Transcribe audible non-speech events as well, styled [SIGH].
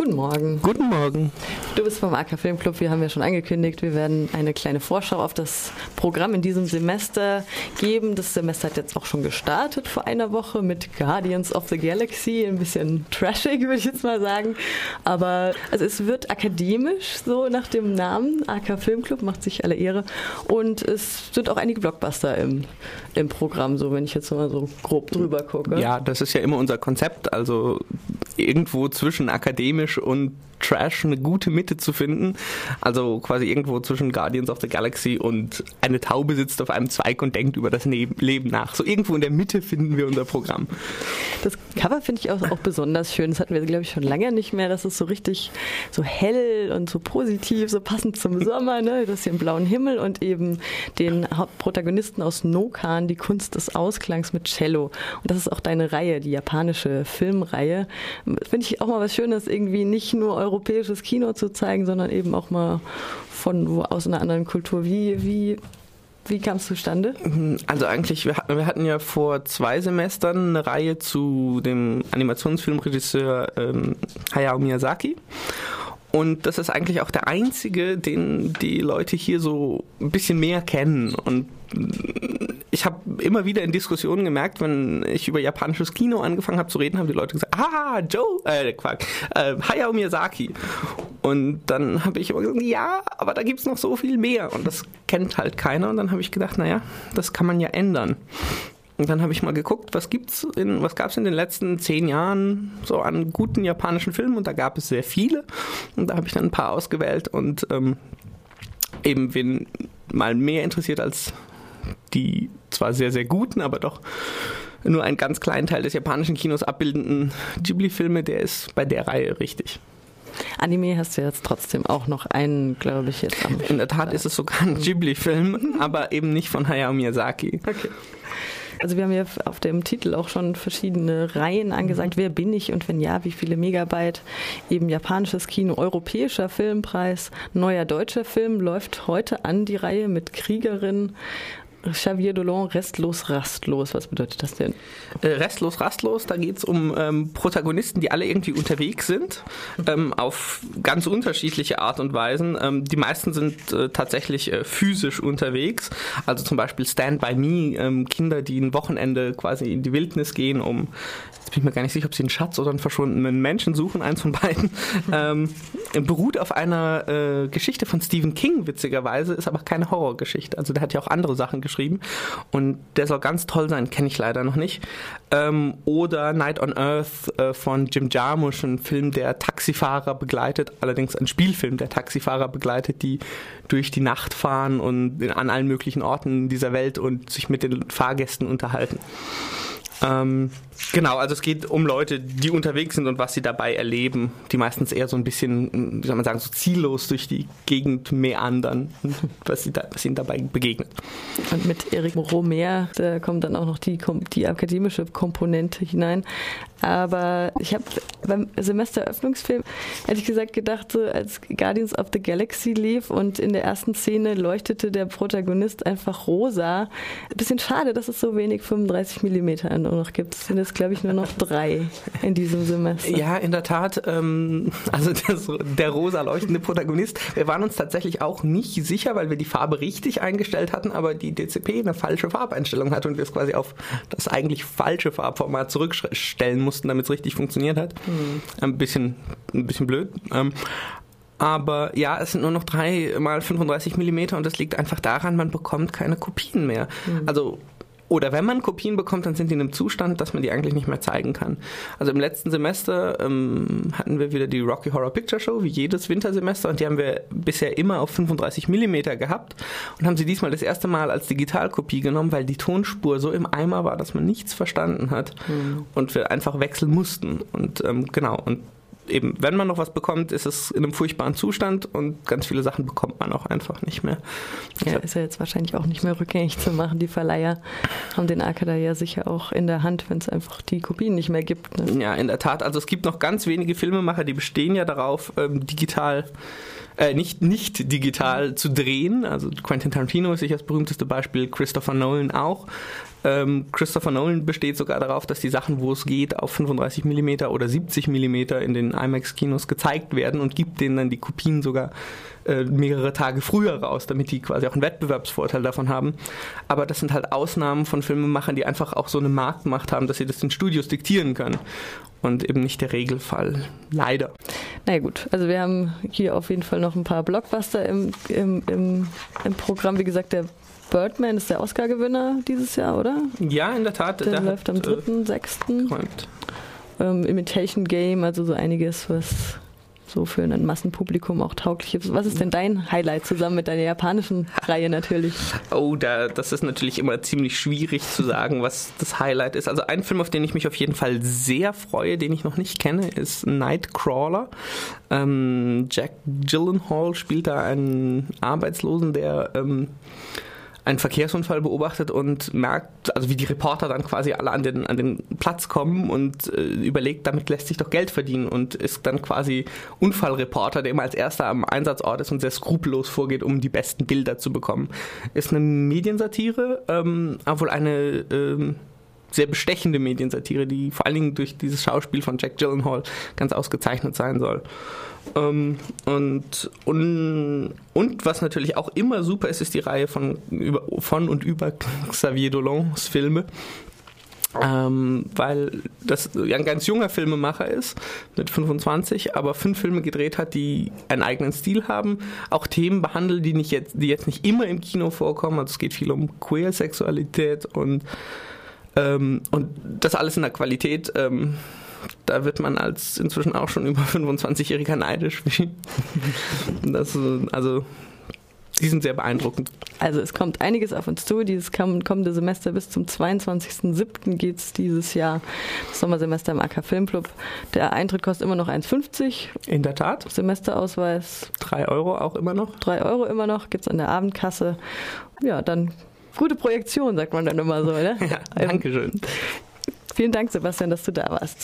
Guten Morgen. Guten Morgen. Du bist vom AK Filmclub. Wir haben ja schon angekündigt, wir werden eine kleine Vorschau auf das Programm in diesem Semester geben. Das Semester hat jetzt auch schon gestartet vor einer Woche mit Guardians of the Galaxy. Ein bisschen trashig, würde ich jetzt mal sagen. Aber also es wird akademisch, so nach dem Namen. AK Filmclub macht sich alle Ehre. Und es sind auch einige Blockbuster im, im Programm, so wenn ich jetzt mal so grob drüber gucke. Ja, das ist ja immer unser Konzept. Also irgendwo zwischen akademisch und Trash eine gute Mitte zu finden. Also quasi irgendwo zwischen Guardians of the Galaxy und eine Taube sitzt auf einem Zweig und denkt über das Leben nach. So irgendwo in der Mitte finden wir unser Programm. Das Cover finde ich auch, auch besonders schön. Das hatten wir, glaube ich, schon lange nicht mehr. Das ist so richtig so hell und so positiv, so passend zum Sommer. Ne? Das hier im blauen Himmel und eben den Hauptprotagonisten aus Nokan, die Kunst des Ausklangs mit Cello. Und das ist auch deine Reihe, die japanische Filmreihe. Finde ich auch mal was Schönes, irgendwie nicht nur europäisches Kino zu zeigen, sondern eben auch mal von wo aus einer anderen Kultur. Wie, wie, wie kam es zustande? Also eigentlich, wir hatten, wir hatten ja vor zwei Semestern eine Reihe zu dem Animationsfilmregisseur ähm, Hayao Miyazaki. Und das ist eigentlich auch der einzige, den die Leute hier so ein bisschen mehr kennen. Und ich habe immer wieder in Diskussionen gemerkt, wenn ich über japanisches Kino angefangen habe zu reden, haben die Leute gesagt, ah, Joe, äh, Quark, äh, Hayao Miyazaki. Und dann habe ich immer gesagt, ja, aber da gibt's noch so viel mehr. Und das kennt halt keiner. Und dann habe ich gedacht, naja, das kann man ja ändern. Und dann habe ich mal geguckt, was gibt's in, was gab's in den letzten zehn Jahren so an guten japanischen Filmen und da gab es sehr viele. Und da habe ich dann ein paar ausgewählt und ähm, eben wen mal mehr interessiert als die zwar sehr, sehr guten, aber doch nur einen ganz kleinen Teil des japanischen Kinos abbildenden Ghibli-Filme, der ist bei der Reihe richtig. Anime hast du jetzt trotzdem auch noch einen, glaube ich, jetzt am In der Tat ist es sogar ein Ghibli-Film, [LAUGHS] aber eben nicht von Hayao Miyazaki. Okay. Also wir haben ja auf dem Titel auch schon verschiedene Reihen angesagt. Wer bin ich und wenn ja, wie viele Megabyte? Eben japanisches Kino, europäischer Filmpreis, neuer deutscher Film läuft heute an die Reihe mit Kriegerin Xavier Dolan, restlos, rastlos. Was bedeutet das denn? Äh, restlos, rastlos, da geht es um ähm, Protagonisten, die alle irgendwie unterwegs sind, ähm, auf ganz unterschiedliche Art und Weisen. Ähm, die meisten sind äh, tatsächlich äh, physisch unterwegs, also zum Beispiel Stand By Me, ähm, Kinder, die ein Wochenende quasi in die Wildnis gehen, um, jetzt bin ich mir gar nicht sicher, ob sie einen Schatz oder einen verschwundenen Menschen suchen, eins von beiden, [LAUGHS] ähm, beruht auf einer äh, Geschichte von Stephen King, witzigerweise, ist aber keine Horrorgeschichte. Also der hat ja auch andere Sachen geschrieben geschrieben und der soll ganz toll sein, kenne ich leider noch nicht. Ähm, oder Night on Earth äh, von Jim Jarmusch, ein Film, der Taxifahrer begleitet, allerdings ein Spielfilm, der Taxifahrer begleitet, die durch die Nacht fahren und in, an allen möglichen Orten dieser Welt und sich mit den Fahrgästen unterhalten. Ähm, genau, also es geht um Leute, die unterwegs sind und was sie dabei erleben, die meistens eher so ein bisschen, wie soll man sagen, so ziellos durch die Gegend meandern, [LAUGHS] was, sie da, was ihnen dabei begegnet. Und mit Erik Romer, da kommt dann auch noch die, die akademische Komponente hinein. Aber ich habe beim Semesteröffnungsfilm ehrlich gesagt gedacht, so als Guardians of the Galaxy lief und in der ersten Szene leuchtete der Protagonist einfach rosa. Ein bisschen schade, dass es so wenig 35 Millimeter nur noch gibt. Es sind jetzt, glaube ich, nur noch drei in diesem Semester. Ja, in der Tat. Ähm, also der, der rosa leuchtende Protagonist. Wir waren uns tatsächlich auch nicht sicher, weil wir die Farbe richtig eingestellt hatten, aber die DCP eine falsche Farbeinstellung hatte und wir es quasi auf das eigentlich falsche Farbformat zurückstellen mussten, damit es richtig funktioniert hat. Mhm. Ein bisschen, ein bisschen blöd. Ähm, aber ja, es sind nur noch drei mal 35 Millimeter und das liegt einfach daran, man bekommt keine Kopien mehr. Mhm. Also oder wenn man Kopien bekommt, dann sind die in einem Zustand, dass man die eigentlich nicht mehr zeigen kann. Also im letzten Semester ähm, hatten wir wieder die Rocky Horror Picture Show, wie jedes Wintersemester, und die haben wir bisher immer auf 35 Millimeter gehabt und haben sie diesmal das erste Mal als Digitalkopie genommen, weil die Tonspur so im Eimer war, dass man nichts verstanden hat mhm. und wir einfach wechseln mussten. Und ähm, genau, und eben, wenn man noch was bekommt, ist es in einem furchtbaren Zustand und ganz viele Sachen bekommt man auch einfach nicht mehr. Ja, ist ja jetzt wahrscheinlich auch nicht mehr rückgängig zu machen. Die Verleiher haben den Acker da ja sicher auch in der Hand, wenn es einfach die Kopien nicht mehr gibt. Ne? Ja, in der Tat. Also es gibt noch ganz wenige Filmemacher, die bestehen ja darauf, ähm, digital äh, nicht, nicht digital zu drehen. Also Quentin Tarantino ist sicher das berühmteste Beispiel, Christopher Nolan auch. Ähm, Christopher Nolan besteht sogar darauf, dass die Sachen, wo es geht, auf 35 mm oder 70 mm in den IMAX-Kinos gezeigt werden und gibt denen dann die Kopien sogar äh, mehrere Tage früher raus, damit die quasi auch einen Wettbewerbsvorteil davon haben. Aber das sind halt Ausnahmen von Filmemachern, die einfach auch so eine Marktmacht haben, dass sie das den Studios diktieren können und eben nicht der Regelfall. Leider. Na ja, gut, also wir haben hier auf jeden Fall noch ein paar Blockbuster im, im, im, im Programm. Wie gesagt, der Birdman ist der Oscar-Gewinner dieses Jahr, oder? Ja, in der Tat. Der, der läuft hat, am 3.6. Äh, ähm, Imitation Game, also so einiges, was so für ein Massenpublikum auch tauglich ist. Was ist denn dein Highlight zusammen mit deiner japanischen Reihe natürlich? Oh, da, das ist natürlich immer ziemlich schwierig zu sagen, was das Highlight ist. Also ein Film, auf den ich mich auf jeden Fall sehr freue, den ich noch nicht kenne, ist Nightcrawler. Ähm, Jack Gyllenhaal spielt da einen Arbeitslosen, der ähm, einen Verkehrsunfall beobachtet und merkt, also wie die Reporter dann quasi alle an den, an den Platz kommen und äh, überlegt, damit lässt sich doch Geld verdienen und ist dann quasi Unfallreporter, der immer als erster am Einsatzort ist und sehr skrupellos vorgeht, um die besten Bilder zu bekommen. Ist eine Mediensatire, ähm, aber wohl eine ähm, sehr bestechende Mediensatire, die vor allen Dingen durch dieses Schauspiel von Jack Gyllenhaal ganz ausgezeichnet sein soll. Ähm, und, und, und was natürlich auch immer super ist, ist die Reihe von, über, von und über [LAUGHS] Xavier Dolans Filme. Ähm, weil das ein ganz junger Filmemacher ist, mit 25, aber fünf Filme gedreht hat, die einen eigenen Stil haben, auch Themen behandeln, die, nicht jetzt, die jetzt nicht immer im Kino vorkommen. Also es geht viel um Queer-Sexualität und ähm, und das alles in der Qualität, ähm, da wird man als inzwischen auch schon über [LAUGHS] 25-Jähriger neidisch. [LAUGHS] das, also, die sind sehr beeindruckend. Also es kommt einiges auf uns zu. Dieses kommende Semester bis zum 22.07. geht es dieses Jahr, das Sommersemester im AK Filmclub. Der Eintritt kostet immer noch 1,50. In der Tat. Semesterausweis. 3 Euro auch immer noch. 3 Euro immer noch, gibt es an der Abendkasse. Ja, dann Gute Projektion, sagt man dann immer so, ne? [LAUGHS] Ja, danke schön. Vielen Dank, Sebastian, dass du da warst.